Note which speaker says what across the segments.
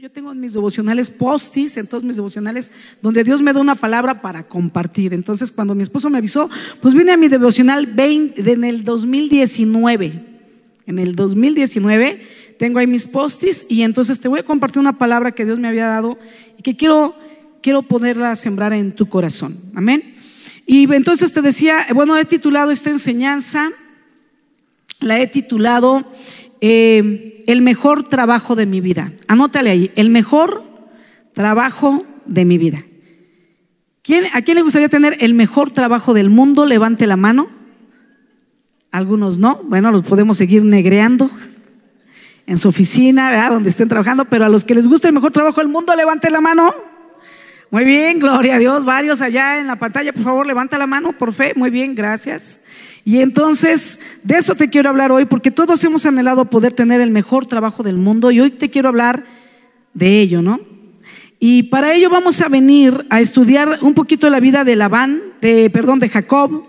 Speaker 1: Yo tengo en mis devocionales postis, en todos mis devocionales, donde Dios me da una palabra para compartir. Entonces, cuando mi esposo me avisó, pues vine a mi devocional 20, en el 2019. En el 2019 tengo ahí mis postis y entonces te voy a compartir una palabra que Dios me había dado y que quiero, quiero poderla sembrar en tu corazón. Amén. Y entonces te decía, bueno, he titulado esta enseñanza, la he titulado eh, el mejor trabajo de mi vida. Anótale ahí, el mejor trabajo de mi vida. ¿Quién, ¿A quién le gustaría tener el mejor trabajo del mundo? Levante la mano. Algunos no. Bueno, los podemos seguir negreando en su oficina, ¿verdad? donde estén trabajando, pero a los que les gusta el mejor trabajo del mundo, levante la mano. Muy bien, gloria a Dios. Varios allá en la pantalla, por favor, levanta la mano por fe. Muy bien, gracias. Y entonces, de eso te quiero hablar hoy, porque todos hemos anhelado poder tener el mejor trabajo del mundo y hoy te quiero hablar de ello, ¿no? Y para ello vamos a venir a estudiar un poquito la vida de Labán, de, perdón, de Jacob,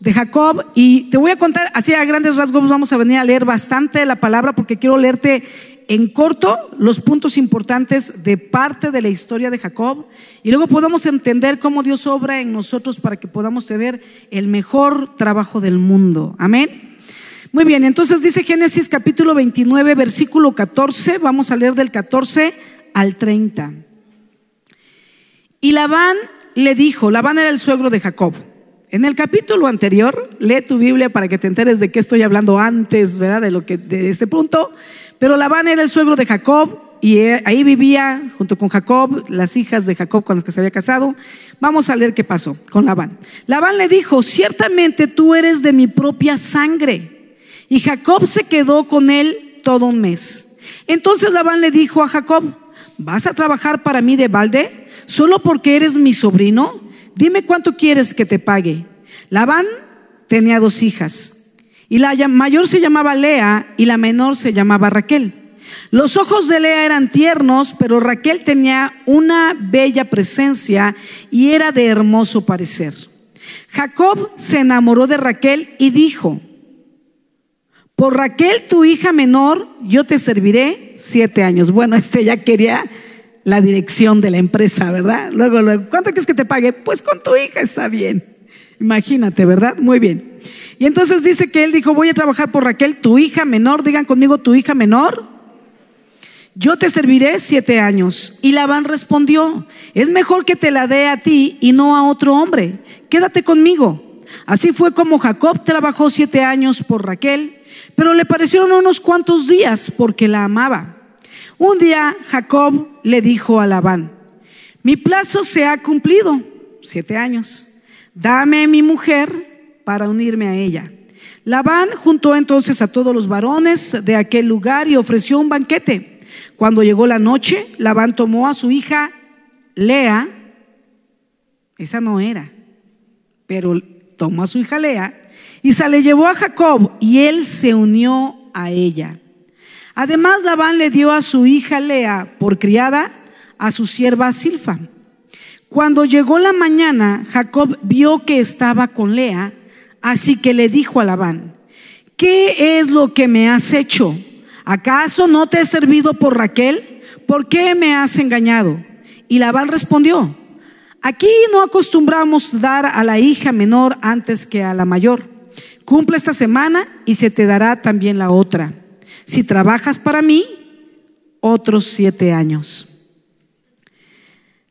Speaker 1: de Jacob, y te voy a contar, así a grandes rasgos vamos a venir a leer bastante la palabra porque quiero leerte en corto los puntos importantes de parte de la historia de Jacob y luego podamos entender cómo Dios obra en nosotros para que podamos tener el mejor trabajo del mundo. Amén. Muy bien, entonces dice Génesis capítulo 29, versículo 14, vamos a leer del 14 al 30. Y Labán le dijo, Labán era el suegro de Jacob. En el capítulo anterior, lee tu Biblia para que te enteres de qué estoy hablando antes, ¿verdad? De lo que de este punto. Pero Labán era el suegro de Jacob y eh, ahí vivía junto con Jacob las hijas de Jacob con las que se había casado. Vamos a leer qué pasó con Labán. Labán le dijo, ciertamente tú eres de mi propia sangre. Y Jacob se quedó con él todo un mes. Entonces Labán le dijo a Jacob, ¿vas a trabajar para mí de balde solo porque eres mi sobrino? Dime cuánto quieres que te pague. Labán tenía dos hijas. Y la mayor se llamaba Lea y la menor se llamaba Raquel. Los ojos de Lea eran tiernos, pero Raquel tenía una bella presencia y era de hermoso parecer. Jacob se enamoró de Raquel y dijo, por Raquel, tu hija menor, yo te serviré siete años. Bueno, este ya quería la dirección de la empresa, ¿verdad? Luego, luego, ¿cuánto quieres que te pague? Pues con tu hija está bien. Imagínate, ¿verdad? Muy bien. Y entonces dice que él dijo, voy a trabajar por Raquel, tu hija menor, digan conmigo, tu hija menor. Yo te serviré siete años. Y Labán respondió, es mejor que te la dé a ti y no a otro hombre. Quédate conmigo. Así fue como Jacob trabajó siete años por Raquel, pero le parecieron unos cuantos días porque la amaba. Un día Jacob le dijo a Labán, mi plazo se ha cumplido, siete años. Dame mi mujer para unirme a ella. Labán juntó entonces a todos los varones de aquel lugar y ofreció un banquete. Cuando llegó la noche, Labán tomó a su hija Lea, esa no era, pero tomó a su hija Lea y se le llevó a Jacob y él se unió a ella. Además, Labán le dio a su hija Lea por criada a su sierva Silfa. Cuando llegó la mañana, Jacob vio que estaba con Lea Así que le dijo a Labán, ¿qué es lo que me has hecho? ¿Acaso no te he servido por Raquel? ¿Por qué me has engañado? Y Labán respondió, aquí no acostumbramos dar a la hija menor antes que a la mayor. Cumple esta semana y se te dará también la otra. Si trabajas para mí, otros siete años.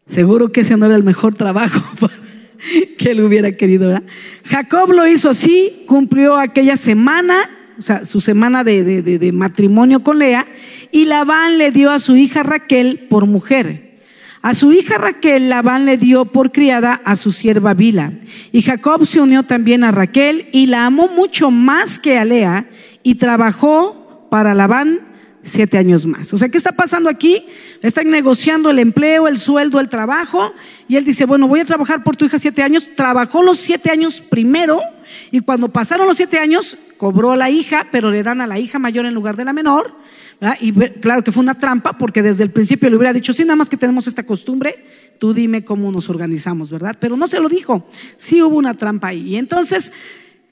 Speaker 1: Seguro que ese no era el mejor trabajo que él hubiera querido. Jacob lo hizo así, cumplió aquella semana, o sea, su semana de, de, matrimonio con Lea, y Labán le dio a su hija Raquel por mujer. A su hija Raquel, Labán le dio por criada a su sierva Bila. Y Jacob se unió también a Raquel y la amó mucho más que a Lea y trabajó para Labán siete años más. O sea, ¿qué está pasando aquí? Están negociando el empleo, el sueldo, el trabajo, y él dice, bueno, voy a trabajar por tu hija siete años. Trabajó los siete años primero, y cuando pasaron los siete años, cobró a la hija, pero le dan a la hija mayor en lugar de la menor. Y claro que fue una trampa, porque desde el principio le hubiera dicho, sí, nada más que tenemos esta costumbre, tú dime cómo nos organizamos, ¿verdad? Pero no se lo dijo, sí hubo una trampa ahí. Y entonces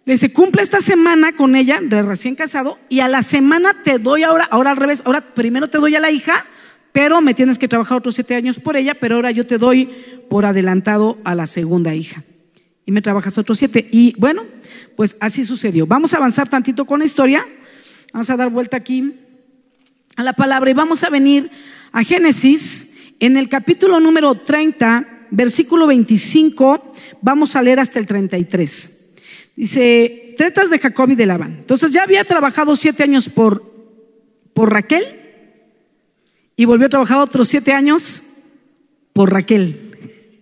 Speaker 1: le dice, cumple esta semana con ella, de recién casado, y a la semana te doy ahora, ahora al revés, ahora primero te doy a la hija pero me tienes que trabajar otros siete años por ella, pero ahora yo te doy por adelantado a la segunda hija. Y me trabajas otros siete. Y bueno, pues así sucedió. Vamos a avanzar tantito con la historia. Vamos a dar vuelta aquí a la palabra y vamos a venir a Génesis en el capítulo número 30, versículo 25. Vamos a leer hasta el 33. Dice, tretas de Jacob y de Labán. Entonces ya había trabajado siete años por, por Raquel y volvió a trabajar otros siete años por Raquel.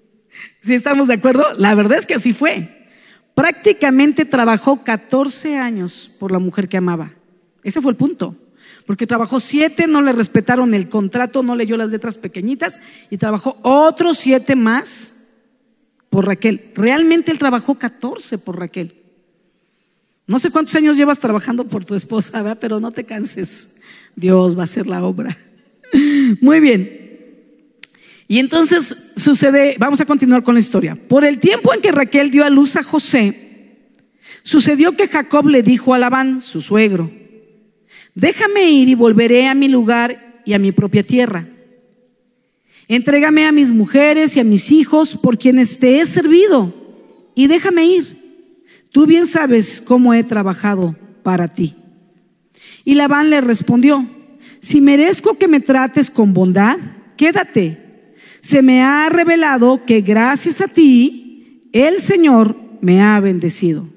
Speaker 1: ¿Sí estamos de acuerdo? La verdad es que así fue. Prácticamente trabajó 14 años por la mujer que amaba. Ese fue el punto. Porque trabajó siete, no le respetaron el contrato, no leyó las letras pequeñitas y trabajó otros siete más por Raquel. Realmente él trabajó 14 por Raquel. No sé cuántos años llevas trabajando por tu esposa, pero no te canses. Dios va a hacer la obra. Muy bien. Y entonces sucede, vamos a continuar con la historia. Por el tiempo en que Raquel dio a luz a José, sucedió que Jacob le dijo a Labán, su suegro, déjame ir y volveré a mi lugar y a mi propia tierra. Entrégame a mis mujeres y a mis hijos por quienes te he servido y déjame ir Tú bien sabes cómo he trabajado para ti. Y Labán le respondió, si merezco que me trates con bondad, quédate. Se me ha revelado que gracias a ti el Señor me ha bendecido.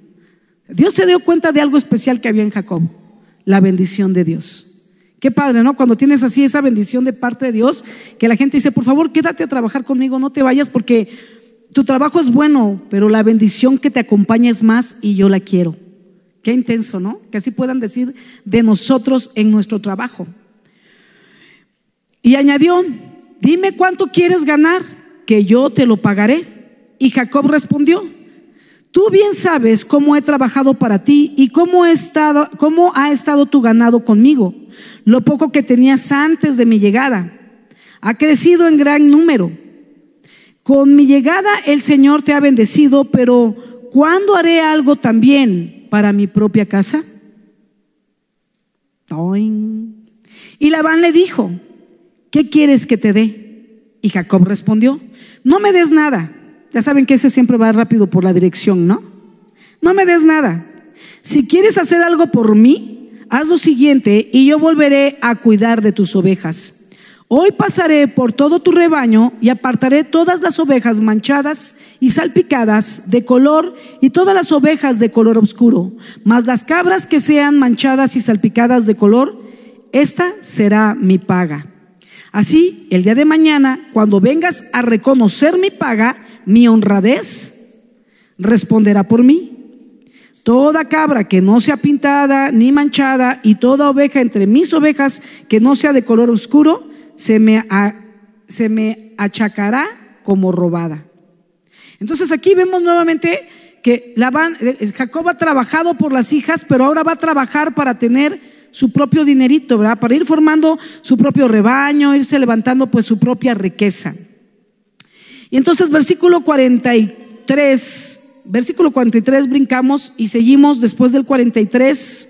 Speaker 1: Dios se dio cuenta de algo especial que había en Jacob, la bendición de Dios. Qué padre, ¿no? Cuando tienes así esa bendición de parte de Dios, que la gente dice, por favor, quédate a trabajar conmigo, no te vayas porque tu trabajo es bueno, pero la bendición que te acompaña es más y yo la quiero. Qué intenso, ¿no? Que así puedan decir de nosotros en nuestro trabajo. Y añadió, dime cuánto quieres ganar, que yo te lo pagaré. Y Jacob respondió, tú bien sabes cómo he trabajado para ti y cómo, he estado, cómo ha estado tu ganado conmigo, lo poco que tenías antes de mi llegada. Ha crecido en gran número con mi llegada el Señor te ha bendecido, pero ¿cuándo haré algo también para mi propia casa? Y Labán le dijo, ¿qué quieres que te dé? Y Jacob respondió, no me des nada. Ya saben que ese siempre va rápido por la dirección, ¿no? No me des nada. Si quieres hacer algo por mí, haz lo siguiente y yo volveré a cuidar de tus ovejas. Hoy pasaré por todo tu rebaño y apartaré todas las ovejas manchadas y salpicadas de color y todas las ovejas de color oscuro, mas las cabras que sean manchadas y salpicadas de color, esta será mi paga. Así, el día de mañana, cuando vengas a reconocer mi paga, mi honradez, responderá por mí. Toda cabra que no sea pintada ni manchada y toda oveja entre mis ovejas que no sea de color oscuro, se me, se me achacará como robada. Entonces aquí vemos nuevamente que eh, Jacob ha trabajado por las hijas, pero ahora va a trabajar para tener su propio dinerito. Para ir formando su propio rebaño, irse levantando pues su propia riqueza. Y entonces versículo 43, versículo 43 brincamos y seguimos después del 43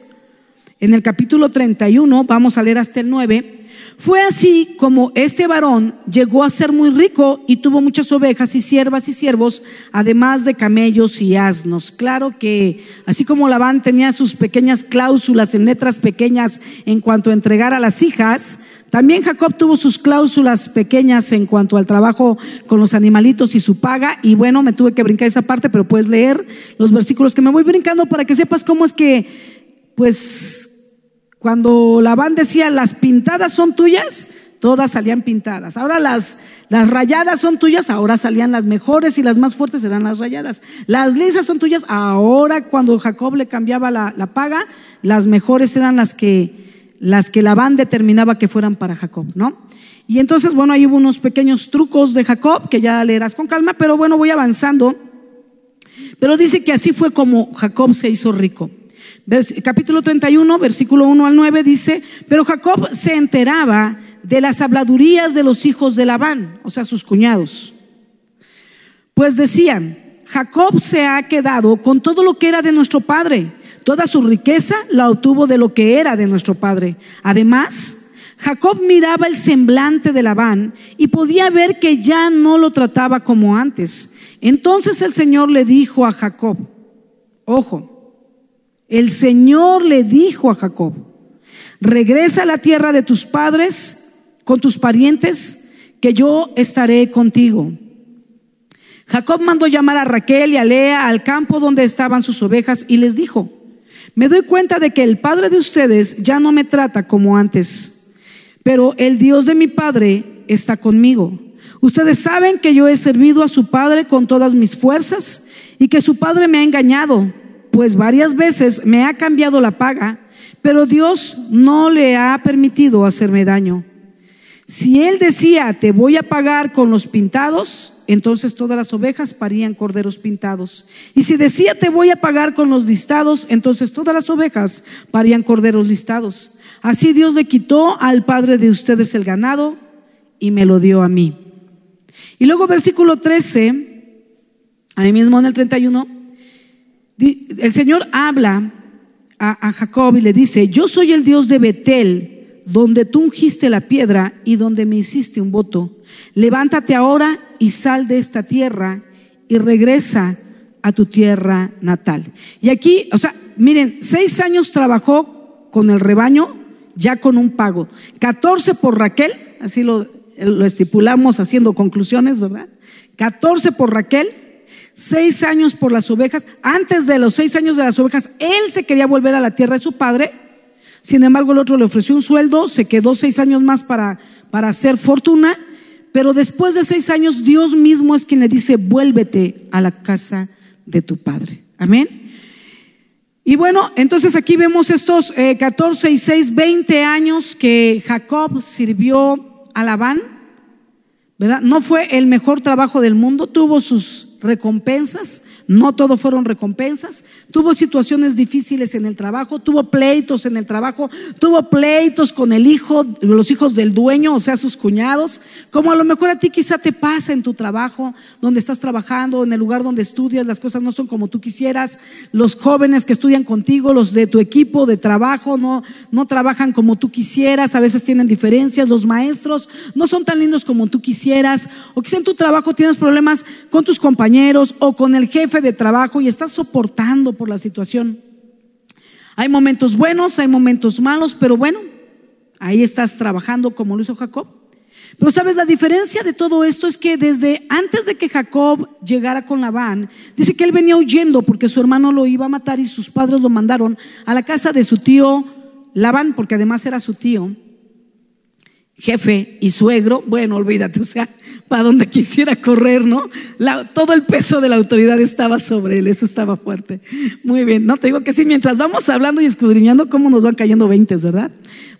Speaker 1: en el capítulo 31, vamos a leer hasta el 9. Fue así como este varón llegó a ser muy rico y tuvo muchas ovejas y siervas y siervos, además de camellos y asnos. Claro que así como Labán tenía sus pequeñas cláusulas en letras pequeñas en cuanto a entregar a las hijas, también Jacob tuvo sus cláusulas pequeñas en cuanto al trabajo con los animalitos y su paga. Y bueno, me tuve que brincar esa parte, pero puedes leer los versículos que me voy brincando para que sepas cómo es que, pues, cuando Labán decía, las pintadas son tuyas, todas salían pintadas. Ahora las, las rayadas son tuyas, ahora salían las mejores y las más fuertes eran las rayadas. Las lisas son tuyas, ahora cuando Jacob le cambiaba la, la paga, las mejores eran las que, las que Labán determinaba que fueran para Jacob, ¿no? Y entonces, bueno, ahí hubo unos pequeños trucos de Jacob que ya leerás con calma, pero bueno, voy avanzando. Pero dice que así fue como Jacob se hizo rico capítulo 31, versículo 1 al 9 dice, pero Jacob se enteraba de las habladurías de los hijos de Labán, o sea, sus cuñados. Pues decían, Jacob se ha quedado con todo lo que era de nuestro padre. Toda su riqueza la obtuvo de lo que era de nuestro padre. Además, Jacob miraba el semblante de Labán y podía ver que ya no lo trataba como antes. Entonces el Señor le dijo a Jacob, ojo, el Señor le dijo a Jacob, regresa a la tierra de tus padres con tus parientes, que yo estaré contigo. Jacob mandó llamar a Raquel y a Lea al campo donde estaban sus ovejas y les dijo, me doy cuenta de que el padre de ustedes ya no me trata como antes, pero el Dios de mi padre está conmigo. Ustedes saben que yo he servido a su padre con todas mis fuerzas y que su padre me ha engañado, pues varias veces me ha cambiado la paga, pero Dios no le ha permitido hacerme daño. Si él decía, te voy a pagar con los pintados, entonces todas las ovejas parían corderos pintados. Y si decía, te voy a pagar con los listados, entonces todas las ovejas parían corderos listados. Así Dios le quitó al padre de ustedes el ganado y me lo dio a mí. Y luego versículo 13, ahí mismo en el 31, el Señor habla a, Jacob y le dice, yo soy el Dios de Betel donde tú ungiste la piedra y donde me hiciste un voto. Levántate ahora y sal de esta tierra y regresa a tu tierra natal. Y aquí, o sea, miren, seis años trabajó con el rebaño ya con un pago. Catorce por Raquel, así lo, lo estipulamos haciendo conclusiones, ¿verdad? Catorce por Raquel, seis años por las ovejas. Antes de los seis años de las ovejas, él se quería volver a la tierra de su padre sin embargo, el otro le ofreció un sueldo, se quedó seis años más para, para hacer fortuna, pero después de seis años Dios mismo es quien le dice, vuélvete a la casa de tu padre. Amén. Y bueno, entonces aquí vemos estos eh, 14 y 6, 20 años que Jacob sirvió a Labán. No fue el mejor trabajo del mundo, tuvo sus recompensas, no todo fueron recompensas. Tuvo situaciones difíciles en el trabajo, tuvo pleitos en el trabajo, tuvo pleitos con el hijo, los hijos del dueño, o sea, sus cuñados, como a lo mejor a ti quizá te pasa en tu trabajo, donde estás trabajando, en el lugar donde estudias, las cosas no son como tú quisieras, los jóvenes que estudian contigo, los de tu equipo de trabajo, no, no trabajan como tú quisieras, a veces tienen diferencias, los maestros no son tan lindos como tú quisieras, o quizá en tu trabajo tienes problemas con tus compañeros o con el jefe de trabajo y estás soportando por la situación. Hay momentos buenos, hay momentos malos, pero bueno, ahí estás trabajando como lo hizo Jacob. Pero sabes, la diferencia de todo esto es que desde antes de que Jacob llegara con Labán, dice que él venía huyendo porque su hermano lo iba a matar y sus padres lo mandaron a la casa de su tío Labán, porque además era su tío jefe y suegro, bueno, olvídate, o sea, para donde quisiera correr, ¿no? todo el peso de la autoridad estaba sobre él, eso estaba fuerte. Muy bien, no te digo que sí, mientras vamos hablando y escudriñando cómo nos van cayendo veintes, ¿verdad?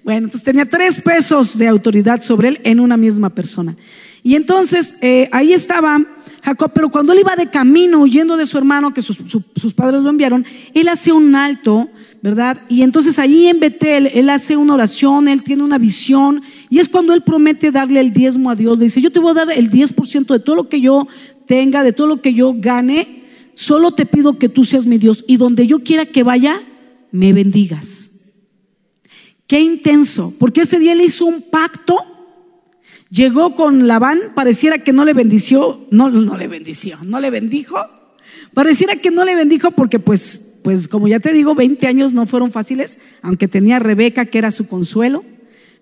Speaker 1: Bueno, entonces tenía tres pesos de autoridad sobre él en una misma persona. Y entonces eh, ahí estaba Jacob, pero cuando él iba de camino huyendo de su hermano, que sus, sus padres lo enviaron, él hace un alto ¿verdad? Y entonces ahí en Betel, él hace una oración, él tiene una visión, y es cuando él promete darle el diezmo a Dios. Le dice, yo te voy a dar el 10% de todo lo que yo tenga, de todo lo que yo gane, solo te pido que tú seas mi Dios, y donde yo quiera que vaya, me bendigas. Qué intenso, porque ese día él hizo un pacto, llegó con Labán, pareciera que no le bendició, no, no le bendició, no le bendijo, pareciera que no le bendijo porque pues pues como ya te digo, 20 años no fueron fáciles, aunque tenía a Rebeca, que era su consuelo,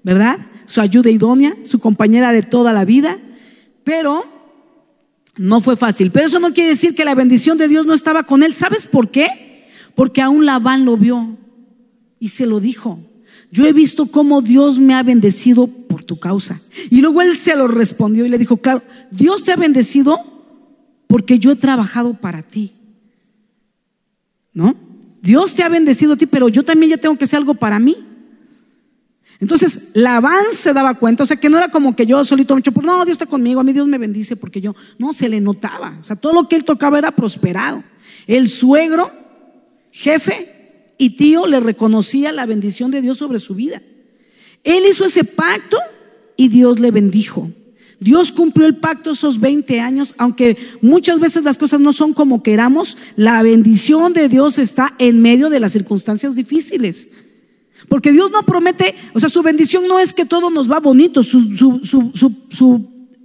Speaker 1: ¿verdad? Su ayuda idónea, su compañera de toda la vida, pero no fue fácil. Pero eso no quiere decir que la bendición de Dios no estaba con él. ¿Sabes por qué? Porque aún Labán lo vio y se lo dijo. Yo he visto cómo Dios me ha bendecido por tu causa. Y luego él se lo respondió y le dijo, claro, Dios te ha bendecido porque yo he trabajado para ti. ¿no? Dios te ha bendecido a ti, pero yo también ya tengo que hacer algo para mí. Entonces, Labán se daba cuenta, o sea, que no era como que yo solito me pues no, Dios está conmigo, a mí Dios me bendice porque yo, no, se le notaba, o sea, todo lo que él tocaba era prosperado. El suegro, jefe y tío le reconocía la bendición de Dios sobre su vida. Él hizo ese pacto y Dios le bendijo. Dios cumplió el pacto esos 20 años, aunque muchas veces las cosas no son como queramos, la bendición de Dios está en medio de las circunstancias difíciles. Porque Dios no promete, o sea, su bendición no es que todo nos va bonito, su,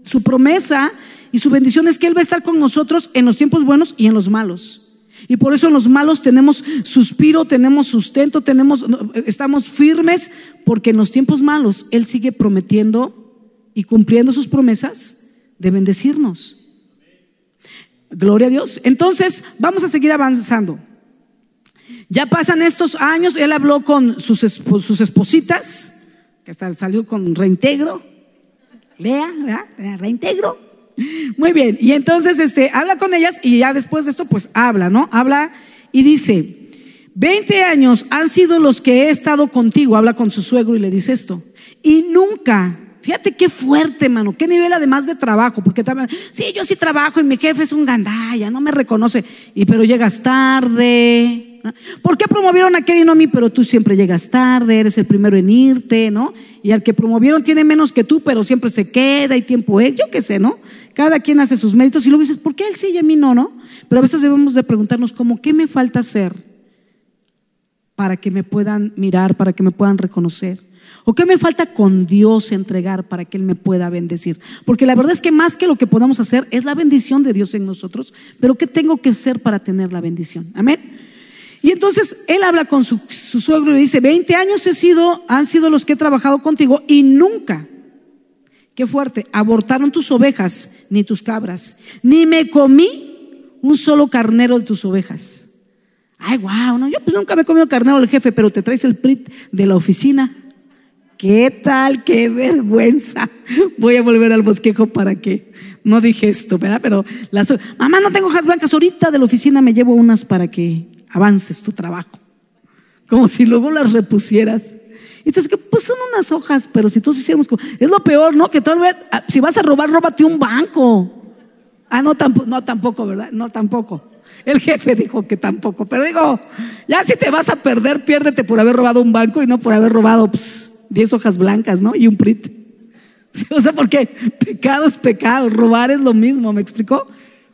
Speaker 1: su, promesa y su bendición es que Él va a estar con nosotros en los tiempos buenos y en los malos. Y por eso los malos tenemos suspiro, tenemos sustento, tenemos, estamos firmes, porque en los tiempos malos Él sigue prometiendo y cumpliendo sus promesas de bendecirnos. Gloria a Dios. Entonces, vamos a seguir avanzando. Ya pasan estos años, él habló con sus, sus espositas, que hasta salió con reintegro. Lea, ¿verdad? Reintegro. Muy bien, y entonces este, habla con ellas y ya después de esto pues habla, ¿no? Habla y dice, 20 años han sido los que he estado contigo, habla con su suegro y le dice esto, y nunca Fíjate qué fuerte, mano, qué nivel además de trabajo, porque también, sí, yo sí trabajo y mi jefe es un gandaya, no me reconoce, y pero llegas tarde. ¿Por qué promovieron a aquel y no a mí? Pero tú siempre llegas tarde, eres el primero en irte, ¿no? Y al que promovieron tiene menos que tú, pero siempre se queda y tiempo es, yo qué sé, ¿no? Cada quien hace sus méritos y luego dices, ¿por qué él sí y a mí no, no? Pero a veces debemos de preguntarnos, ¿cómo qué me falta hacer para que me puedan mirar, para que me puedan reconocer? ¿O qué me falta con Dios entregar para que Él me pueda bendecir? Porque la verdad es que más que lo que podamos hacer es la bendición de Dios en nosotros, pero ¿qué tengo que hacer para tener la bendición? Amén. Y entonces él habla con su, suegro y le dice, 20 años he sido, han sido los que he trabajado contigo y nunca, qué fuerte, abortaron tus ovejas ni tus cabras, ni me comí un solo carnero de tus ovejas. Ay, wow, no, yo pues nunca me he comido carnero del jefe, pero te traes el PRIT de la oficina. ¿Qué tal? ¡Qué vergüenza! Voy a volver al bosquejo para que no dije esto, ¿verdad? Pero las, mamá, no tengo hojas blancas. Ahorita de la oficina me llevo unas para que avances tu trabajo. Como si luego las repusieras. Y entonces, pues son unas hojas, pero si todos hiciéramos es lo peor, ¿no? Que tal vez, ah, si vas a robar, róbate un banco. Ah, no, tampoco, no, tampoco, ¿verdad? No, tampoco. El jefe dijo que tampoco, pero digo, ya si te vas a perder, piérdete por haber robado un banco y no por haber robado, pues, 10 hojas blancas, ¿no? Y un prit. O sea, porque pecado es pecado, robar es lo mismo, ¿me explicó?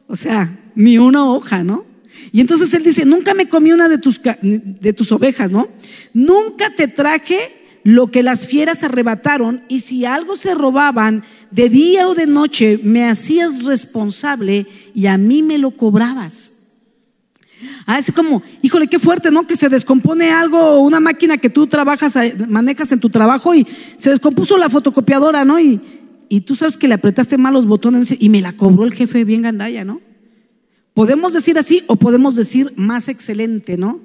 Speaker 1: O sea, ni una hoja, ¿no? Y entonces él dice, nunca me comí una de tus, de tus ovejas, ¿no? Nunca te traje lo que las fieras arrebataron y si algo se robaban de día o de noche, me hacías responsable y a mí me lo cobrabas. Ah, es como, híjole, qué fuerte, ¿no? Que se descompone algo, una máquina que tú trabajas, eh, manejas en tu trabajo y se descompuso la fotocopiadora, ¿no? Y, tú sabes que le apretaste mal los botones y me la cobró el jefe bien gandalla, ¿no? Podemos decir así o podemos decir más excelente, ¿no?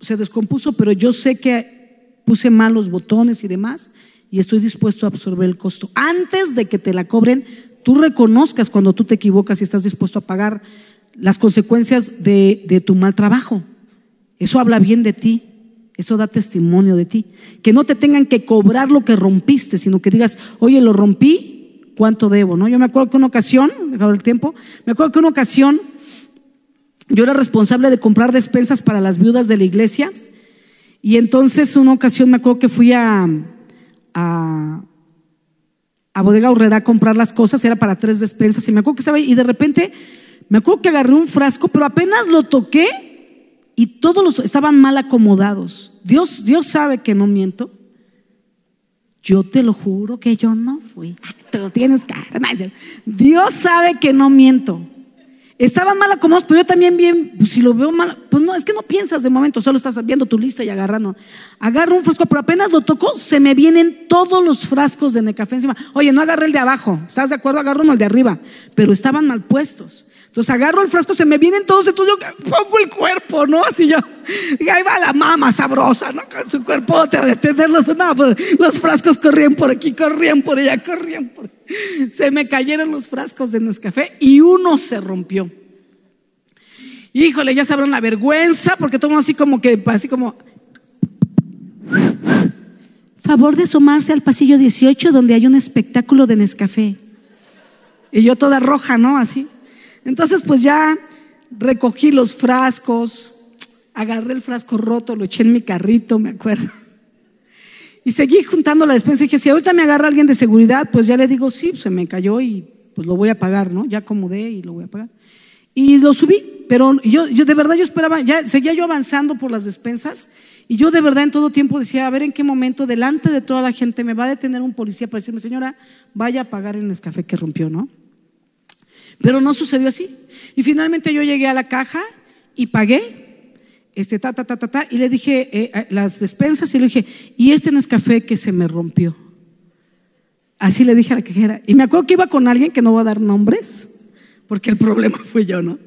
Speaker 1: Se descompuso, pero yo sé que puse mal los botones y demás y estoy dispuesto a absorber el costo. Antes de que te la cobren, tú reconozcas cuando tú te equivocas y estás dispuesto a pagar las consecuencias de, tu mal trabajo. Eso habla bien de ti, eso da testimonio de ti. Que no te tengan que cobrar lo que rompiste, sino que digas, oye, lo rompí, ¿cuánto debo? ¿No? Yo me acuerdo que una ocasión, dejado el tiempo, me acuerdo que una ocasión yo era responsable de comprar despensas para las viudas de la iglesia. Y entonces una ocasión me acuerdo que fui a, a, Bodega Horrera a comprar las cosas, era para tres despensas, y me acuerdo que estaba y de repente me acuerdo que agarré un frasco, pero apenas lo toqué y todos los estaban mal acomodados. Dios, Dios sabe que no miento. Yo te lo juro que yo no fui. Te lo tienes cara. Dios sabe que no miento. Estaban mal acomodados, pero yo también bien, pues si lo veo mal, pues no, es que no piensas de momento, solo estás viendo tu lista y agarrando. Agarro un frasco, pero apenas lo tocó, se me vienen todos los frascos de Necafé encima. Oye, no agarré el de abajo, ¿estás de acuerdo? Agarro uno el de arriba, pero estaban mal puestos. Entonces agarro el frasco, se me vienen todos, entonces yo pongo el cuerpo, ¿no? Así yo, y ahí va la mama sabrosa, ¿no? Con su cuerpo a detenerlos. No, pues los frascos corrían por aquí, corrían por allá, corrían por Se me cayeron los frascos de Nescafé y uno se rompió. Híjole, ya sabrán la vergüenza, porque tomo así como que, así como. Favor de sumarse al pasillo 18 donde hay un espectáculo de Nescafé. Y yo toda roja, ¿no? Así. Entonces, pues ya recogí los frascos, agarré el frasco roto, lo eché en mi carrito, me acuerdo. Y seguí juntando la despensa y dije, si ahorita me agarra alguien de seguridad, pues ya le digo, sí, se me cayó y pues lo voy a pagar, ¿no? Ya acomodé y lo voy a pagar. Y lo subí, pero yo, yo de verdad yo esperaba, ya seguía yo avanzando por las despensas Y yo de verdad en todo tiempo decía, a ver en qué momento delante de toda la gente me va a detener un policía para decirme, señora, vaya a pagar el café que rompió, ¿no? Pero no sucedió así. Y finalmente yo llegué a la caja y pagué, este, ta, ta, ta, ta, ta, y le dije eh, las despensas y le dije, y este café que se me rompió. Así le dije a la cajera. Y me acuerdo que iba con alguien que no va a dar nombres, porque el problema fue yo, ¿no?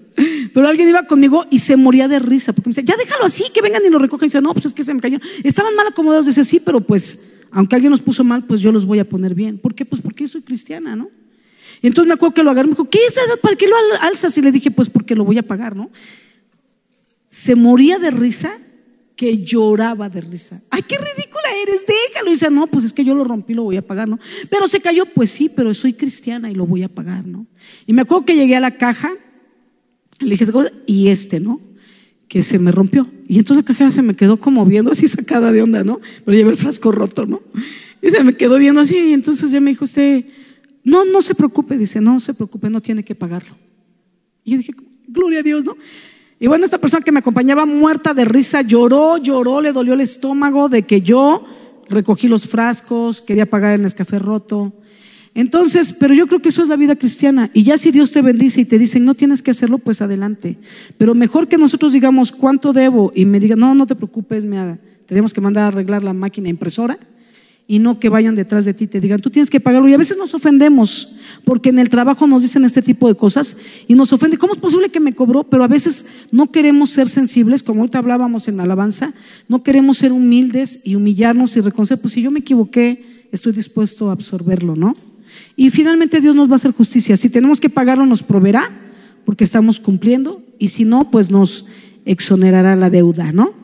Speaker 1: Pero alguien iba conmigo y se moría de risa, porque me decía, ya déjalo así, que vengan y lo recojan. Y dice, no, pues es que se me cayó. Estaban mal acomodados, decía, sí, pero pues, aunque alguien nos puso mal, pues yo los voy a poner bien. ¿Por qué? Pues porque yo soy cristiana, ¿no? Y entonces me acuerdo que lo agarré y me dijo, ¿qué es edad? ¿Para qué lo alzas? Y le dije, pues porque lo voy a pagar, ¿no? Se moría de risa que lloraba de risa. ¡Ay, qué ridícula eres! Déjalo. Y dice, no, pues es que yo lo rompí, lo voy a pagar, ¿no? Pero se cayó, pues sí, pero soy cristiana y lo voy a pagar, ¿no? Y me acuerdo que llegué a la caja, le dije, y este, ¿no? Que se me rompió. Y entonces la cajera se me quedó como viendo así sacada de onda, ¿no? Pero llevé el frasco roto, ¿no? Y se me quedó viendo así, y entonces ya me dijo usted, no, no se preocupe, dice, no se preocupe, no tiene que pagarlo. Y yo dije, gloria a Dios, ¿no? Y bueno, esta persona que me acompañaba muerta de risa lloró, lloró, le dolió el estómago de que yo recogí los frascos, quería pagar el café roto. Entonces, pero yo creo que eso es la vida cristiana. Y ya si Dios te bendice y te dicen, no tienes que hacerlo, pues adelante. Pero mejor que nosotros digamos cuánto debo y me digan, no, no te preocupes, me tenemos que mandar a arreglar la máquina impresora y no que vayan detrás de ti y te digan, tú tienes que pagarlo. Y a veces nos ofendemos porque en el trabajo nos dicen este tipo de cosas y nos ofende. ¿Cómo es posible que me cobró? Pero a veces no queremos ser sensibles, como ahorita hablábamos en la alabanza, no queremos ser humildes y humillarnos y reconocer, pues si yo me equivoqué, estoy dispuesto a absorberlo, ¿no? Y finalmente Dios nos va a hacer justicia. Si tenemos que pagarlo, nos proveerá porque estamos cumpliendo y si no, pues nos exonerará la deuda, ¿no?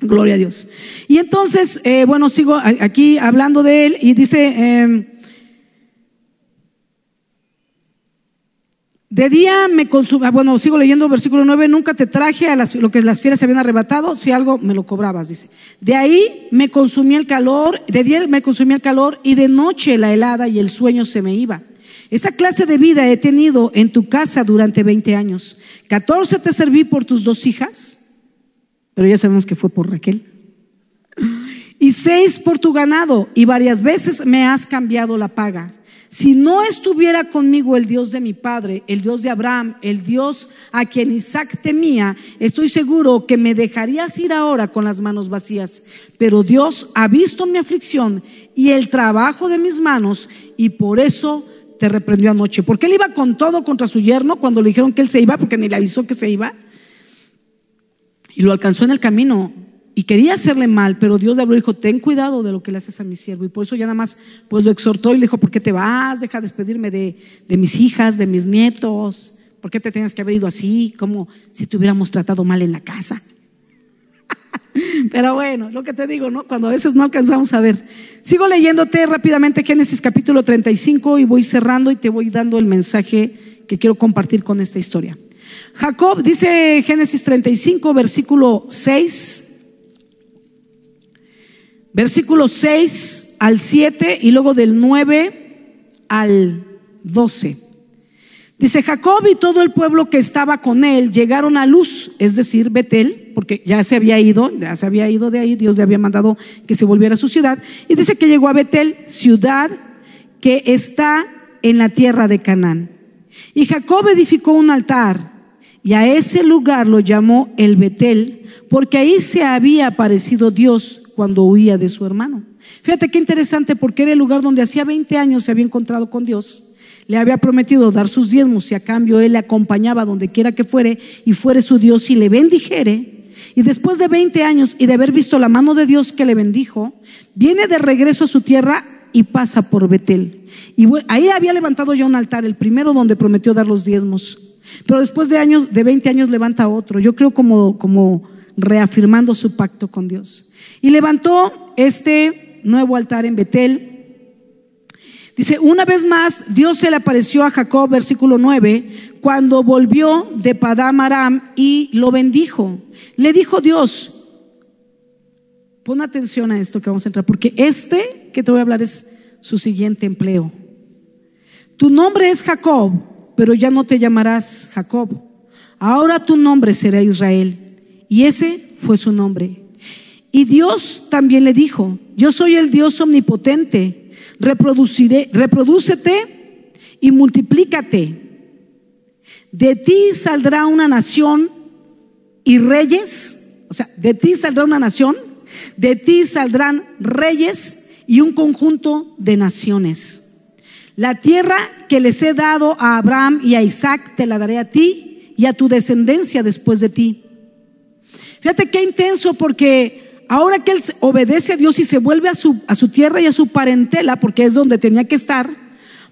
Speaker 1: Gloria a Dios. Y entonces, eh, bueno, sigo aquí hablando de él y dice, em, de día me consumía, ah, bueno, sigo leyendo versículo 9, nunca te traje a lo que las fieras se habían arrebatado, si algo me lo cobrabas, dice. De ahí me consumía el calor, de día me consumía el calor y de noche la helada y el sueño se me iba. Esta clase de vida he tenido en tu casa durante 20 años. 14 te serví por tus dos hijas pero ya sabemos que fue por Raquel. Y seis por tu ganado, y varias veces me has cambiado la paga. Si no estuviera conmigo el Dios de mi padre, el Dios de Abraham, el Dios a quien Isaac temía, estoy seguro que me dejarías ir ahora con las manos vacías. Pero Dios ha visto mi aflicción y el trabajo de mis manos, y por eso te reprendió anoche. Porque él iba con todo contra su yerno cuando le dijeron que él se iba, porque ni le avisó que se iba y lo alcanzó en el camino y quería hacerle mal, pero Dios le habló y dijo, ten cuidado de lo que le haces a mi siervo. Y por eso ya nada más pues lo exhortó y le dijo, ¿por qué te vas? Deja de despedirme de, de mis hijas, de mis nietos. ¿Por qué te tienes que haber ido así? Como si te hubiéramos tratado mal en la casa. Pero bueno, lo que te digo, ¿no? Cuando a veces no alcanzamos a ver. Sigo leyéndote rápidamente Génesis capítulo 35 y voy cerrando y te voy dando el mensaje que quiero compartir con esta historia. Jacob, dice Génesis 35, versículo 6, versículo 6 al 7 y luego del 9 al 12. Dice Jacob y todo el pueblo que estaba con él llegaron a Luz, es decir, Betel, porque ya se había ido, ya se había ido de ahí, Dios le había mandado que se volviera a su ciudad, y dice que llegó a Betel, ciudad que está en la tierra de Canaán. Y Jacob edificó un altar y a ese lugar lo llamó el Betel, porque ahí se había aparecido Dios cuando huía de su hermano. Fíjate qué interesante, porque era el lugar donde hacía 20 años se había encontrado con Dios. Le había prometido dar sus diezmos y a cambio él le acompañaba donde quiera que fuere y fuere su Dios y le bendijere. Y después de 20 años y de haber visto la mano de Dios que le bendijo, viene de regreso a su tierra y pasa por Betel. Y ahí había levantado ya un altar, el primero donde prometió dar los diezmos. Pero después de años, de 20 años levanta otro. Yo creo como, como reafirmando su pacto con Dios. Y levantó este nuevo altar en Betel. Dice, una vez más, Dios se le apareció a Jacob, versículo 9, cuando volvió de Padam Aram y lo bendijo. Le dijo Dios, pon atención a esto que vamos a entrar, porque este que te voy a hablar es su siguiente empleo. Tu nombre es Jacob pero ya no te llamarás Jacob. Ahora tu nombre será Israel. Y ese fue su nombre. Y Dios también le dijo, yo soy el Dios omnipotente, reproduciré, reprodúcete y multiplícate. De ti saldrá una nación y reyes, o sea, de ti saldrá una nación, de ti saldrán reyes y un conjunto de naciones. La tierra que les he dado a Abraham y a Isaac te la daré a ti y a tu descendencia después de ti. Fíjate qué intenso porque ahora que él obedece a Dios y se vuelve a su, tierra y a su parentela, porque es donde tenía que estar,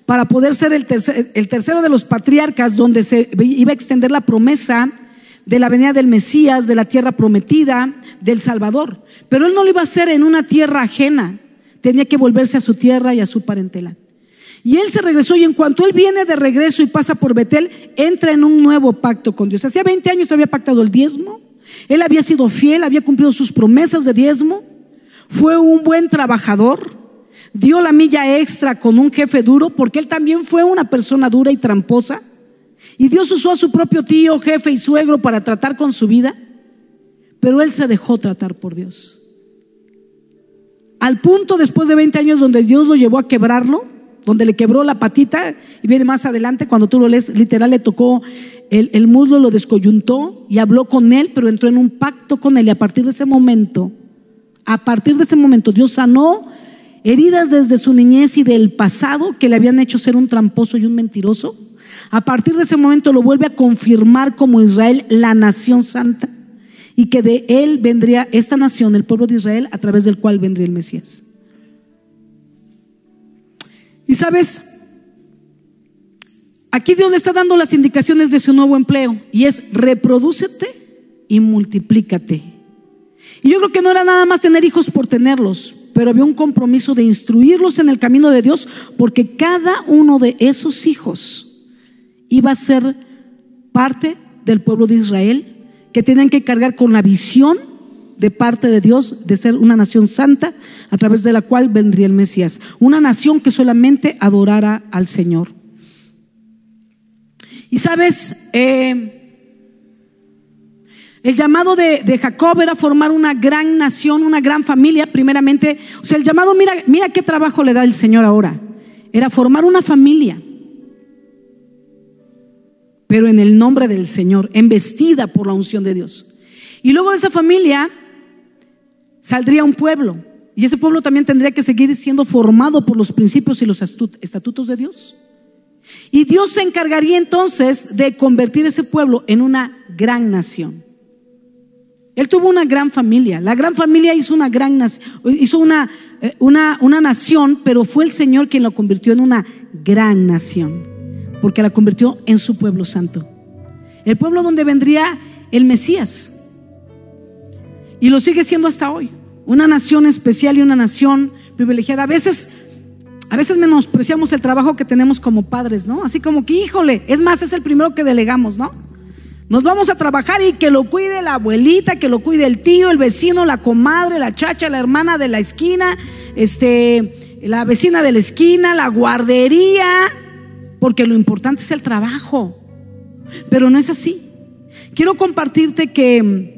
Speaker 1: para poder ser el, el tercero de los patriarcas, donde se iba a extender la promesa de la venida del Mesías, de la tierra prometida, del Salvador. Pero él no lo iba a hacer en una tierra ajena, tenía que volverse a su tierra y a su parentela. Y él se regresó y en cuanto él viene de regreso y pasa por Betel, entra en un nuevo pacto con Dios. Hacía 20 años había pactado el diezmo, él había sido fiel, había cumplido sus promesas de diezmo, fue un buen trabajador, dio la milla extra con un jefe duro, porque él también fue una persona dura y tramposa. Y Dios usó a su propio tío, jefe y suegro para tratar con su vida, pero él se dejó tratar por Dios. Al punto después de 20 años donde Dios lo llevó a quebrarlo, donde le quebró la patita y viene más adelante cuando tú lo lees, literal le tocó el, el, muslo, lo descoyuntó y habló con él, pero entró en un pacto con él y a partir de ese momento, a partir de ese momento Dios sanó heridas desde su niñez y del pasado que le habían hecho ser un tramposo y un mentiroso. A partir de ese momento lo vuelve a confirmar como Israel, la nación santa, y que de él vendría esta nación, el pueblo de Israel, a través del cual vendría el Mesías. Y sabes, aquí Dios le está dando las indicaciones de su nuevo empleo y es reprodúcete y multiplícate. Y yo creo que no era nada más tener hijos por tenerlos, pero había un compromiso de instruirlos en el camino de Dios porque cada uno de esos hijos iba a ser parte del pueblo de Israel que tenían que cargar con la visión de parte de Dios de ser una nación santa a través de la cual vendría el Mesías. Una nación que solamente adorara al Señor. Y sabes, eh, el llamado de, de, Jacob era formar una gran nación, una gran familia, primeramente. O sea, el llamado, mira, mira qué trabajo le da el Señor ahora. Era formar una familia, pero en el nombre del Señor, embestida por la unción de Dios. Y luego de esa familia saldría un pueblo. Y ese pueblo también tendría que seguir siendo formado por los principios y los estatutos de Dios. Y Dios se encargaría entonces de convertir ese pueblo en una gran nación. Él tuvo una gran familia. La gran familia hizo una gran hizo una, eh, una, una nación, pero fue el Señor quien lo convirtió en una gran nación, porque la convirtió en su pueblo santo. El pueblo donde vendría el Mesías. Y lo sigue siendo hasta hoy. Una nación especial y una nación privilegiada. A veces, a veces menospreciamos el trabajo que tenemos como padres, ¿no? Así como que, híjole, es más, es el primero que delegamos, ¿no? Nos vamos a trabajar y que lo cuide la abuelita, que lo cuide el tío, el vecino, la comadre, la chacha, la hermana de la esquina, este, la vecina de la esquina, la guardería, porque lo importante es el trabajo. Pero no es así. Quiero compartirte que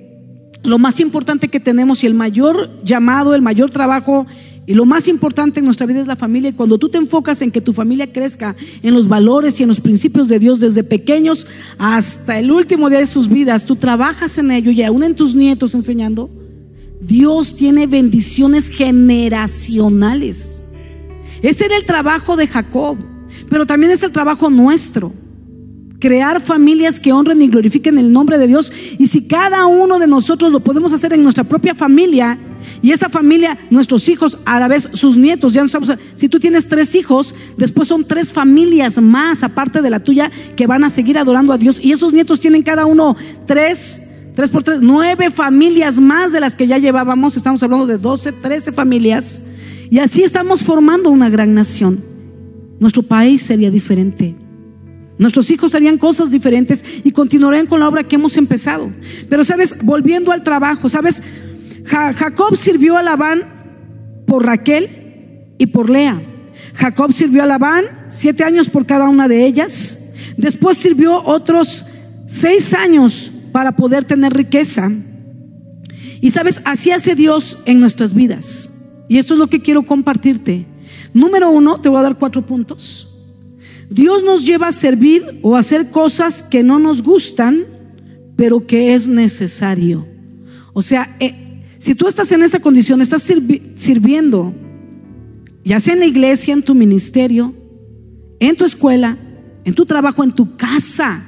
Speaker 1: lo más importante que tenemos y el mayor llamado, el mayor trabajo y lo más importante en nuestra vida es la familia. Y cuando tú te enfocas en que tu familia crezca en los valores y en los principios de Dios desde pequeños hasta el último día de sus vidas, tú trabajas en ello y aún en tus nietos enseñando, Dios tiene bendiciones generacionales. Ese era el trabajo de Jacob, pero también es el trabajo nuestro crear familias que honren y glorifiquen el nombre de Dios. Y si cada uno de nosotros lo podemos hacer en nuestra propia familia, y esa familia, nuestros hijos, a la vez sus nietos, ya no sabemos, si tú tienes tres hijos, después son tres familias más, aparte de la tuya, que van a seguir adorando a Dios. Y esos nietos tienen cada uno tres, tres por tres, nueve familias más de las que ya llevábamos. Estamos hablando de doce, trece familias. Y así estamos formando una gran nación. Nuestro país sería diferente. Nuestros hijos harían cosas diferentes y continuarían con la obra que hemos empezado. Pero sabes, volviendo al trabajo, sabes, Jacob sirvió a Labán por Raquel y por Lea. Jacob sirvió a Labán siete años por cada una de ellas. Después sirvió otros seis años para poder tener riqueza. Y sabes, así hace Dios en nuestras vidas. Y esto es lo que quiero compartirte. Número uno, te voy a dar cuatro puntos. Dios nos lleva a servir o a hacer cosas que no nos gustan, pero que es necesario. O sea, eh, si tú estás en esa condición, estás sirviendo, ya sea en la iglesia, en tu ministerio, en tu escuela, en tu trabajo, en tu casa,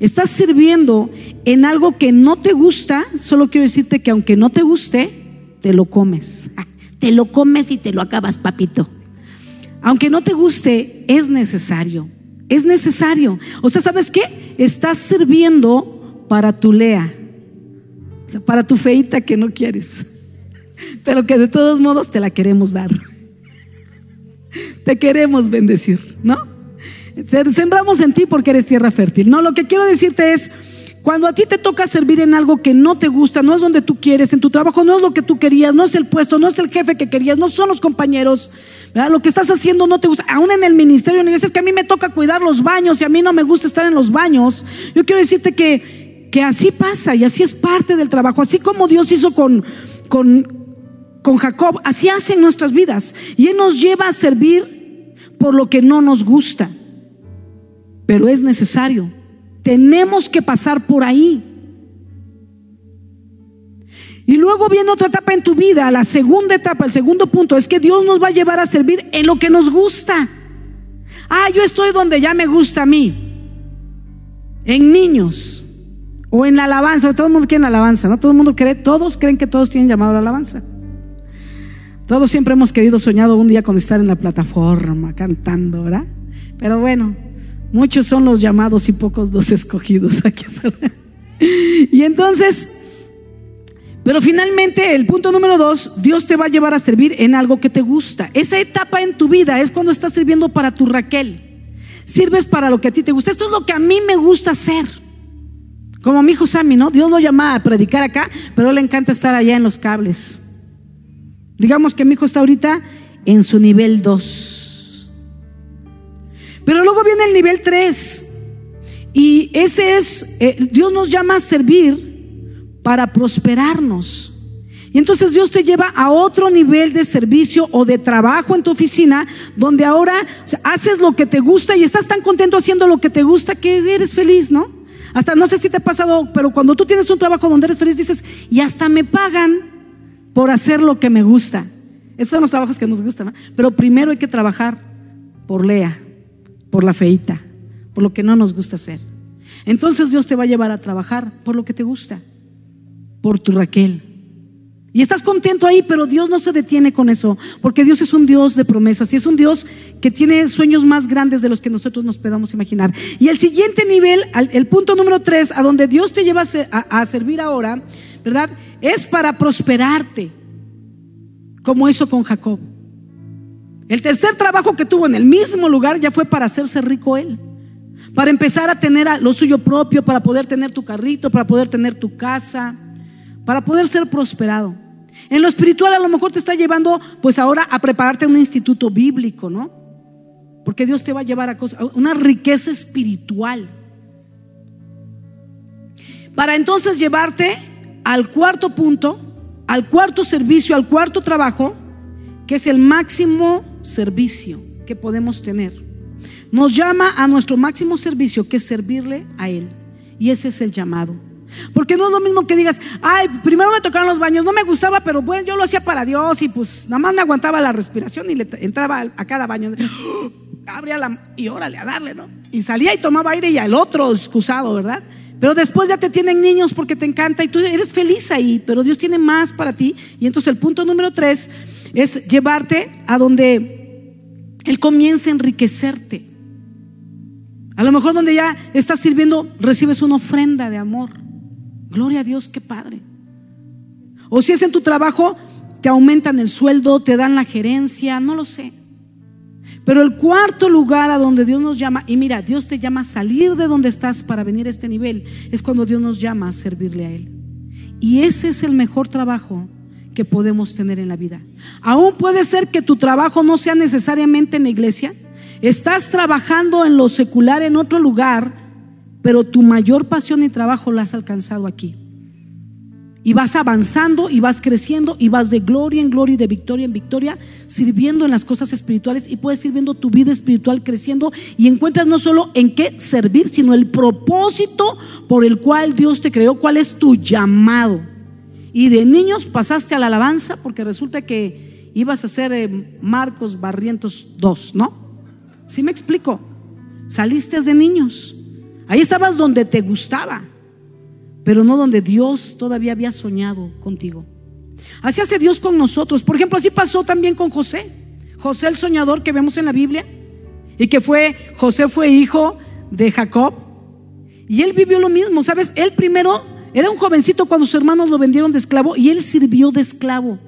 Speaker 1: estás sirviendo en algo que no te gusta, solo quiero decirte que aunque no te guste, te lo comes. Te lo comes y te lo acabas, papito. Aunque no te guste, es necesario. Es necesario. O sea, ¿sabes qué? Estás sirviendo para tu Lea. O sea, para tu feita que no quieres. Pero que de todos modos te la queremos dar. Te queremos bendecir, ¿no? Sembramos en ti porque eres tierra fértil. No, lo que quiero decirte es, cuando a ti te toca servir en algo que no te gusta, no es donde tú quieres, en tu trabajo no es lo que tú querías, no es el puesto, no es el jefe que querías, no son los compañeros, lo que estás haciendo no te gusta. Aún en el ministerio de es que a mí me toca cuidar los baños y a mí no me gusta estar en los baños. Yo quiero decirte que, que así pasa y así es parte del trabajo. Así como Dios hizo con, con, con Jacob, así hace en nuestras vidas. Y Él nos lleva a servir por lo que no nos gusta. Pero es necesario. Tenemos que pasar por ahí. Y luego viene otra etapa en tu vida, la segunda etapa, el segundo punto, es que Dios nos va a llevar a servir en lo que nos gusta. Ah, yo estoy donde ya me gusta a mí. En niños o en la alabanza, todo el mundo quiere la alabanza, ¿no? Todo el mundo cree, todos creen que todos tienen llamado a la alabanza. Todos siempre hemos querido, soñado un día con estar en la plataforma cantando, ¿verdad? Pero bueno, muchos son los llamados y pocos los escogidos. Y entonces, pero finalmente, el punto número dos, Dios te va a llevar a servir en algo que te gusta. Esa etapa en tu vida es cuando estás sirviendo para tu Raquel. Sirves para lo que a ti te gusta. Esto es lo que a mí me gusta hacer. Como mi hijo Sammy, ¿no? Dios lo llama a predicar acá, pero le encanta estar allá en los cables. Digamos que mi hijo está ahorita en su nivel 2. Pero luego viene el nivel 3. Y ese es, eh, Dios nos llama a servir para prosperarnos. Y entonces Dios te lleva a otro nivel de servicio o de trabajo en tu oficina, donde ahora haces lo que te gusta y estás tan contento haciendo lo que te gusta que eres feliz, ¿no? Hasta no sé si te ha pasado, pero cuando tú tienes un trabajo donde eres feliz, dices, y hasta me pagan por hacer lo que me gusta. Esos son los trabajos que nos gustan, ¿no? Pero primero hay que trabajar por Lea, por la feita, por lo que no nos gusta hacer. Entonces Dios te va a llevar a trabajar por lo que te gusta por tu Raquel. Y estás contento ahí, pero Dios no se detiene con eso, porque Dios es un Dios de promesas y es un Dios que tiene sueños más grandes de los que nosotros nos podamos imaginar. Y el siguiente nivel, el punto número tres, a donde Dios te lleva a, servir ahora, ¿verdad? Es para prosperarte, como eso con Jacob. El tercer trabajo que tuvo en el mismo lugar ya fue para hacerse rico él. Para empezar a tener lo suyo propio, para poder tener tu carrito, para poder tener tu casa, para poder ser prosperado. En lo espiritual a lo mejor te está llevando pues ahora a prepararte a un instituto bíblico, ¿no? Porque Dios te va a llevar a cosas, una riqueza espiritual. Para entonces llevarte al cuarto punto, al cuarto servicio, al cuarto trabajo, que es el máximo servicio que podemos tener. Nos llama a nuestro máximo servicio, que es servirle a Él. Y ese es el llamado. Porque no es lo mismo que digas, ay, primero me tocaron los baños, no me gustaba, pero bueno, yo lo hacía para Dios y pues nada más me aguantaba la respiración y le entraba a cada baño. Abría la y órale a darle, ¿no? Y salía y tomaba aire y al otro excusado, ¿verdad? Pero después ya te tienen niños porque te encanta y tú eres feliz ahí, pero Dios tiene más para ti. Y entonces el punto número tres es llevarte a donde Él comience a enriquecerte. A lo mejor donde ya estás sirviendo, recibes una ofrenda de amor. Gloria a Dios, qué padre. O si es en tu trabajo, te aumentan el sueldo, te dan la gerencia, no lo sé. Pero el cuarto lugar a donde Dios nos llama, y mira, Dios te llama a salir de donde estás para venir a este nivel, es cuando Dios nos llama a servirle a Él. Y ese es el mejor trabajo que podemos tener en la vida. Aún puede ser que tu trabajo no sea necesariamente en la iglesia. Estás trabajando en lo secular en otro lugar pero tu mayor pasión y trabajo la has alcanzado aquí. Y vas avanzando y vas creciendo y vas de gloria en gloria y de victoria en victoria, sirviendo en las cosas espirituales y puedes ir viendo tu vida espiritual creciendo y encuentras no solo en qué servir, sino el propósito por el cual Dios te creó, cuál es tu llamado. Y de niños pasaste a la alabanza porque resulta que ibas a ser eh, Marcos Barrientos 2, ¿no? ¿Sí me explico? Saliste de niños. Ahí estabas donde te gustaba pero no donde Dios todavía había soñado contigo. Así hace Dios con nosotros. Por ejemplo, así pasó también con José. José el soñador que vemos en la Biblia. Y que fue, José fue hijo de Jacob. Y él vivió lo mismo, ¿sabes? Él primero era un jovencito cuando sus hermanos lo vendieron de esclavo y él sirvió de esclavo.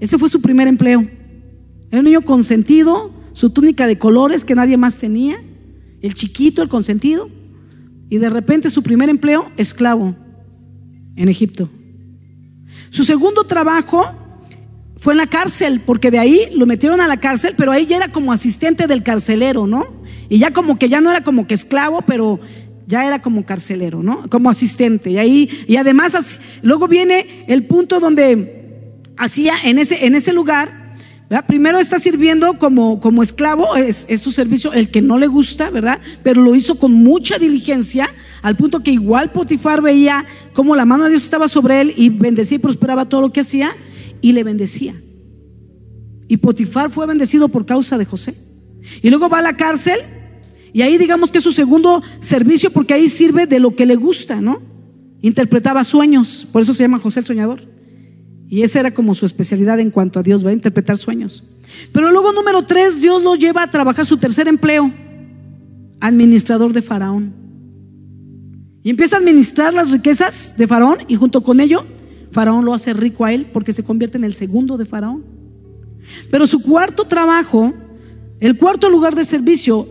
Speaker 1: Ese fue su primer empleo. Era un niño consentido, su túnica de colores que nadie más tenía, el chiquito, el consentido. Y de repente su primer empleo, esclavo en Egipto. Su segundo trabajo fue en la cárcel, porque de ahí lo metieron a la cárcel, pero ahí ya era como asistente del carcelero, ¿no? Y ya como que ya no era como que esclavo, pero ya era como carcelero, ¿no? Como asistente. Y ahí, y además, luego viene el punto donde hacía en ese, en ese lugar, Primero está sirviendo como, como esclavo, es, su servicio el que no le gusta, ¿verdad? Pero lo hizo con mucha diligencia, al punto que igual Potifar veía cómo la mano de Dios estaba sobre él y bendecía y prosperaba todo lo que hacía y le bendecía. Y Potifar fue bendecido por causa de José. Y luego va a la cárcel y ahí digamos que es su segundo servicio porque ahí sirve de lo que le gusta, ¿no? Interpretaba sueños, por eso se llama José el Soñador. Y esa era como su especialidad en cuanto a Dios, va a interpretar sueños. Pero luego, número tres, Dios lo lleva a trabajar su tercer empleo, administrador de Faraón. Y empieza a administrar las riquezas de Faraón y junto con ello, Faraón lo hace rico a él porque se convierte en el segundo de Faraón. Pero su cuarto trabajo, el cuarto lugar de servicio,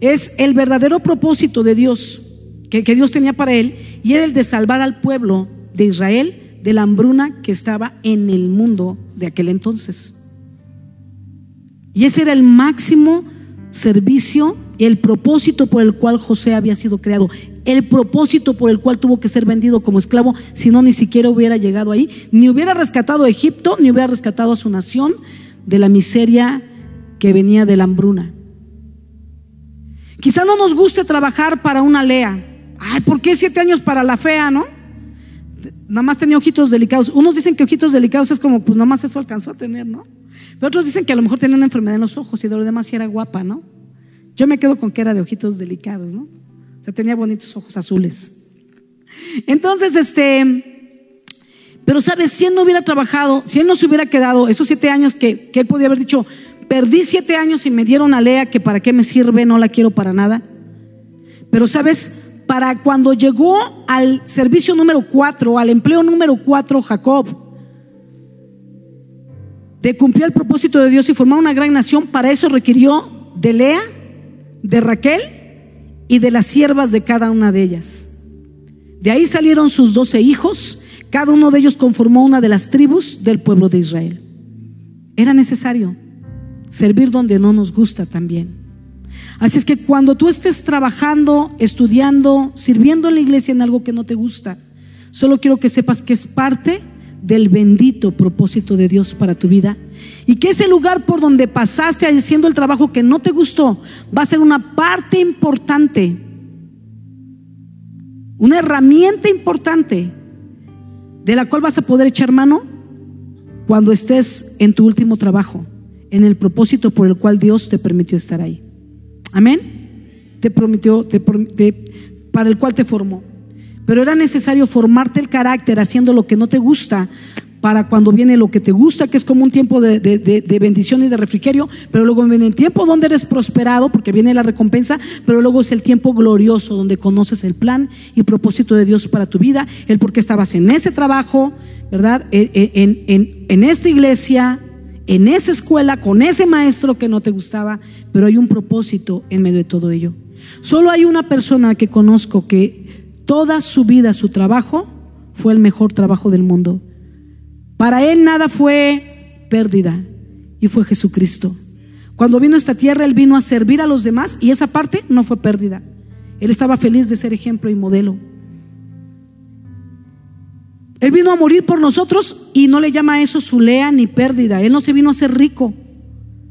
Speaker 1: es el verdadero propósito de Dios, que, que Dios tenía para él, y era el de salvar al pueblo de Israel de la hambruna que estaba en el mundo de aquel entonces. Y ese era el máximo servicio, el propósito por el cual José había sido creado, el propósito por el cual tuvo que ser vendido como esclavo, si no ni siquiera hubiera llegado ahí, ni hubiera rescatado a Egipto, ni hubiera rescatado a su nación de la miseria que venía de la hambruna. Quizá no nos guste trabajar para una lea. Ay, ¿por qué siete años para la fea, no? Nada más tenía ojitos delicados. Unos dicen que ojitos delicados es como, pues nada más eso alcanzó a tener, ¿no? Pero otros dicen que a lo mejor tenía una enfermedad en los ojos y de lo demás era guapa, ¿no? Yo me quedo con que era de ojitos delicados, ¿no? O sea, tenía bonitos ojos azules. Entonces, este, pero sabes, si él no hubiera trabajado, si él no se hubiera quedado esos siete años que, que él podía haber dicho, perdí siete años y me dieron a Lea que para qué me sirve, no la quiero para nada. Pero sabes, para cuando llegó al servicio número cuatro, al empleo número cuatro, Jacob, de cumplir el propósito de Dios y formar una gran nación, para eso requirió de Lea, de Raquel y de las siervas de cada una de ellas. De ahí salieron sus doce hijos, cada uno de ellos conformó una de las tribus del pueblo de Israel. Era necesario servir donde no nos gusta también. Así es que cuando tú estés trabajando, estudiando, sirviendo en la iglesia en algo que no te gusta, solo quiero que sepas que es parte del bendito propósito de Dios para tu vida y que ese lugar por donde pasaste haciendo el trabajo que no te gustó va a ser una parte importante, una herramienta importante de la cual vas a poder echar mano cuando estés en tu último trabajo, en el propósito por el cual Dios te permitió estar ahí. Amén. Te prometió, para el cual te formó. Pero era necesario formarte el carácter haciendo lo que no te gusta para cuando viene lo que te gusta, que es como un tiempo de, de, bendición y de refrigerio, pero luego viene el tiempo donde eres prosperado, porque viene la recompensa, pero luego es el tiempo glorioso, donde conoces el plan y propósito de Dios para tu vida, el por qué estabas en ese trabajo, ¿verdad? En, en, en esta iglesia, en esa escuela con ese maestro que no te gustaba, pero hay un propósito en medio de todo ello. Solo hay una persona que conozco que toda su vida, su trabajo, fue el mejor trabajo del mundo. Para él nada fue pérdida y fue Jesucristo. Cuando vino a esta tierra, él vino a servir a los demás y esa parte no fue pérdida. Él estaba feliz de ser ejemplo y modelo. Él vino a morir por nosotros y no le llama a eso su lea ni pérdida. Él no se vino a ser rico.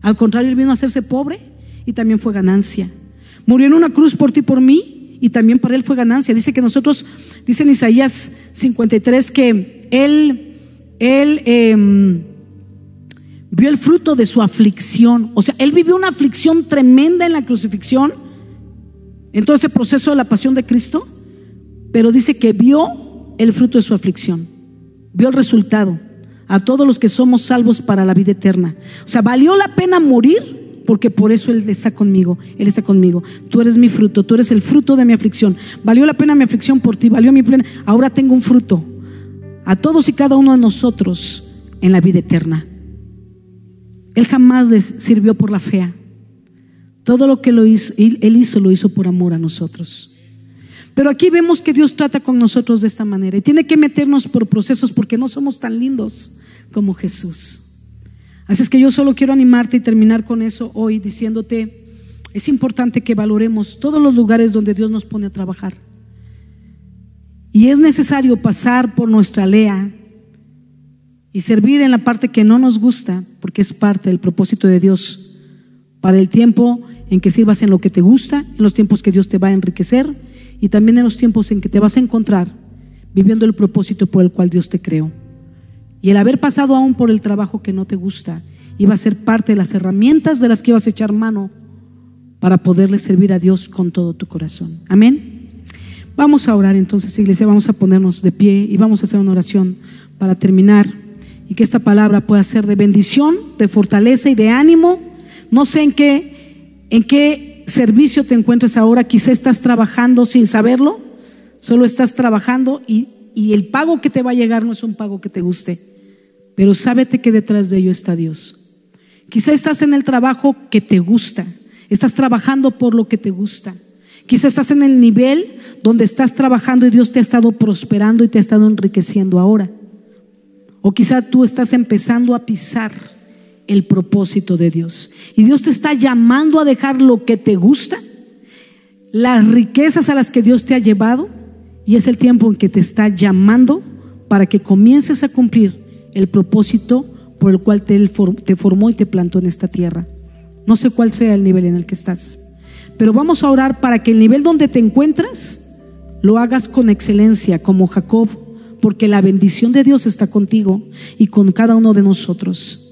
Speaker 1: Al contrario, Él vino a hacerse pobre y también fue ganancia. Murió en una cruz por ti y por mí y también para Él fue ganancia. Dice que nosotros, dice en Isaías 53, que Él, Él em, vio el fruto de su aflicción. O sea, Él vivió una aflicción tremenda en la crucifixión, en todo ese proceso de la pasión de Cristo, pero dice que vio el fruto de su aflicción, vio el resultado a todos los que somos salvos para la vida eterna. O sea, valió la pena morir porque por eso Él está conmigo, Él está conmigo. Tú eres mi fruto, tú eres el fruto de mi aflicción. Valió la pena mi aflicción por ti, valió mi pena. Ahora tengo un fruto a todos y cada uno de nosotros en la vida eterna. Él jamás les sirvió por la fea. Todo lo que Él hizo, lo hizo por amor a nosotros. Pero aquí vemos que Dios trata con nosotros de esta manera y tiene que meternos por procesos porque no somos tan lindos como Jesús. Así es que yo solo quiero animarte y terminar con eso hoy diciéndote, es importante que valoremos todos los lugares donde Dios nos pone a trabajar. Y es necesario pasar por nuestra lea y servir en la parte que no nos gusta, porque es parte del propósito de Dios para el tiempo en que sirvas en lo que te gusta, en los tiempos que Dios te va a enriquecer y también en los tiempos en que te vas a encontrar viviendo el propósito por el cual Dios te creó. Y el haber pasado aún por el trabajo que no te gusta iba a ser parte de las herramientas de las que ibas a echar mano para poderle servir a Dios con todo tu corazón. Amén. Vamos a orar entonces, iglesia, vamos a ponernos de pie y vamos a hacer una oración para terminar y que esta palabra pueda ser de bendición, de fortaleza y de ánimo. No sé en qué, en qué servicio te encuentres ahora, quizá estás trabajando sin saberlo, solo estás trabajando y, y el pago que te va a llegar no es un pago que te guste, pero sábete que detrás de ello está Dios. Quizá estás en el trabajo que te gusta, estás trabajando por lo que te gusta. Quizá estás en el nivel donde estás trabajando y Dios te ha estado prosperando y te ha estado enriqueciendo ahora. O quizá tú estás empezando a pisar el propósito de Dios. Y Dios te está llamando a dejar lo que te gusta, las riquezas a las que Dios te ha llevado, y es el tiempo en que te está llamando para que comiences a cumplir el propósito por el cual te, formó y te plantó en esta tierra. No sé cuál sea el nivel en el que estás, pero vamos a orar para que el nivel donde te encuentras lo hagas con excelencia, como Jacob, porque la bendición de Dios está contigo y con cada uno de nosotros.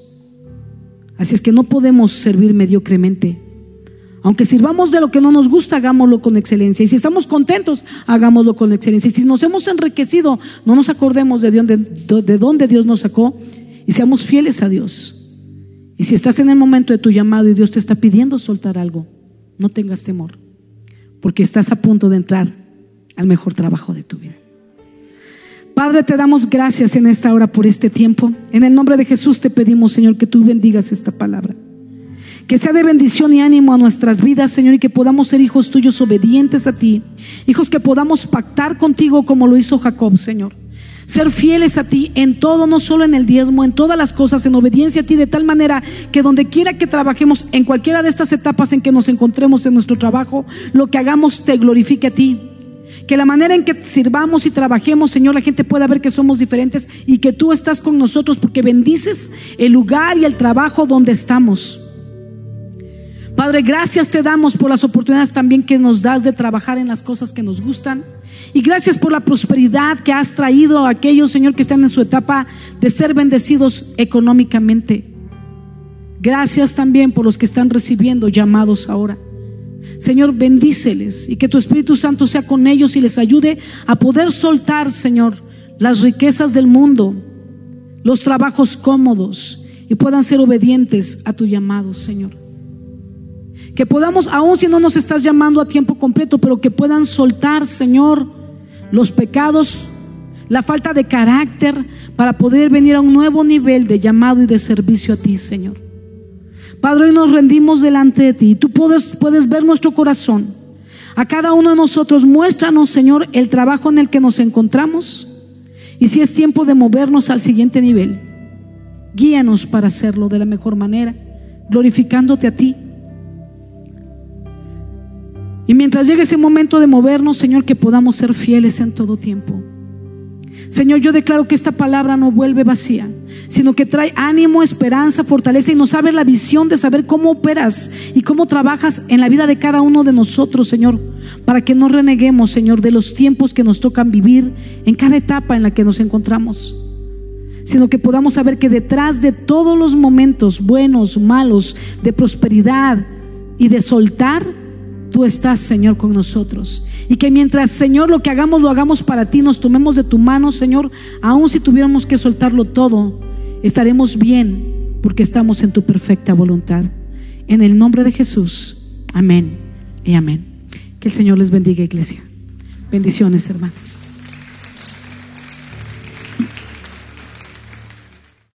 Speaker 1: Así es que no podemos servir mediocremente. Aunque sirvamos de lo que no nos gusta, hagámoslo con excelencia. Y si estamos contentos, hagámoslo con excelencia. Y si nos hemos enriquecido, no nos acordemos de dónde, de dónde Dios nos sacó y seamos fieles a Dios. Y si estás en el momento de tu llamado y Dios te está pidiendo soltar algo, no tengas temor, porque estás a punto de entrar al mejor trabajo de tu vida. Padre, te damos gracias en esta hora por este tiempo. En el nombre de Jesús te pedimos, Señor, que tú bendigas esta palabra. Que sea de bendición y ánimo a nuestras vidas, Señor, y que podamos ser hijos tuyos obedientes a ti. Hijos que podamos pactar contigo como lo hizo Jacob, Señor. Ser fieles a ti en todo, no solo en el diezmo, en todas las cosas, en obediencia a ti, de tal manera que donde quiera que trabajemos, en cualquiera de estas etapas en que nos encontremos en nuestro trabajo, lo que hagamos te glorifique a ti que la manera en que sirvamos y trabajemos, Señor, la gente pueda ver que somos diferentes y que tú estás con nosotros porque bendices el lugar y el trabajo donde estamos. Padre, gracias te damos por las oportunidades también que nos das de trabajar en las cosas que nos gustan. Y gracias por la prosperidad que has traído a aquellos, Señor, que están en su etapa de ser bendecidos económicamente. Gracias también por los que están recibiendo llamados ahora. Señor, bendíceles y que tu Espíritu Santo sea con ellos y les ayude a poder soltar, Señor, las riquezas del mundo, los trabajos cómodos y puedan ser obedientes a tu llamado, Señor. Que podamos, aun si no nos estás llamando a tiempo completo, pero que puedan soltar, Señor, los pecados, la falta de carácter para poder venir a un nuevo nivel de llamado y de servicio a ti, Señor. Padre, hoy nos rendimos delante de ti. Tú puedes, puedes ver nuestro corazón. A cada uno de nosotros, muéstranos, Señor, el trabajo en el que nos encontramos. Y si es tiempo de movernos al siguiente nivel, guíanos para hacerlo de la mejor manera, glorificándote a ti. Y mientras llegue ese momento de movernos, Señor, que podamos ser fieles en todo tiempo. Señor, yo declaro que esta palabra no vuelve vacía, sino que trae ánimo, esperanza, fortaleza y nos abre la visión de saber cómo operas y cómo trabajas en la vida de cada uno de nosotros, Señor, para que no reneguemos, Señor, de los tiempos que nos tocan vivir en cada etapa en la que nos encontramos, sino que podamos saber que detrás de todos los momentos buenos, malos, de prosperidad y de soltar, tú estás, Señor, con nosotros. Y que mientras, Señor, lo que hagamos, lo hagamos para ti, nos tomemos de tu mano, Señor, aun si tuviéramos que soltarlo todo, estaremos bien porque estamos en tu perfecta voluntad. En el nombre de Jesús. Amén y amén. Que el Señor les bendiga, iglesia. Bendiciones, hermanos.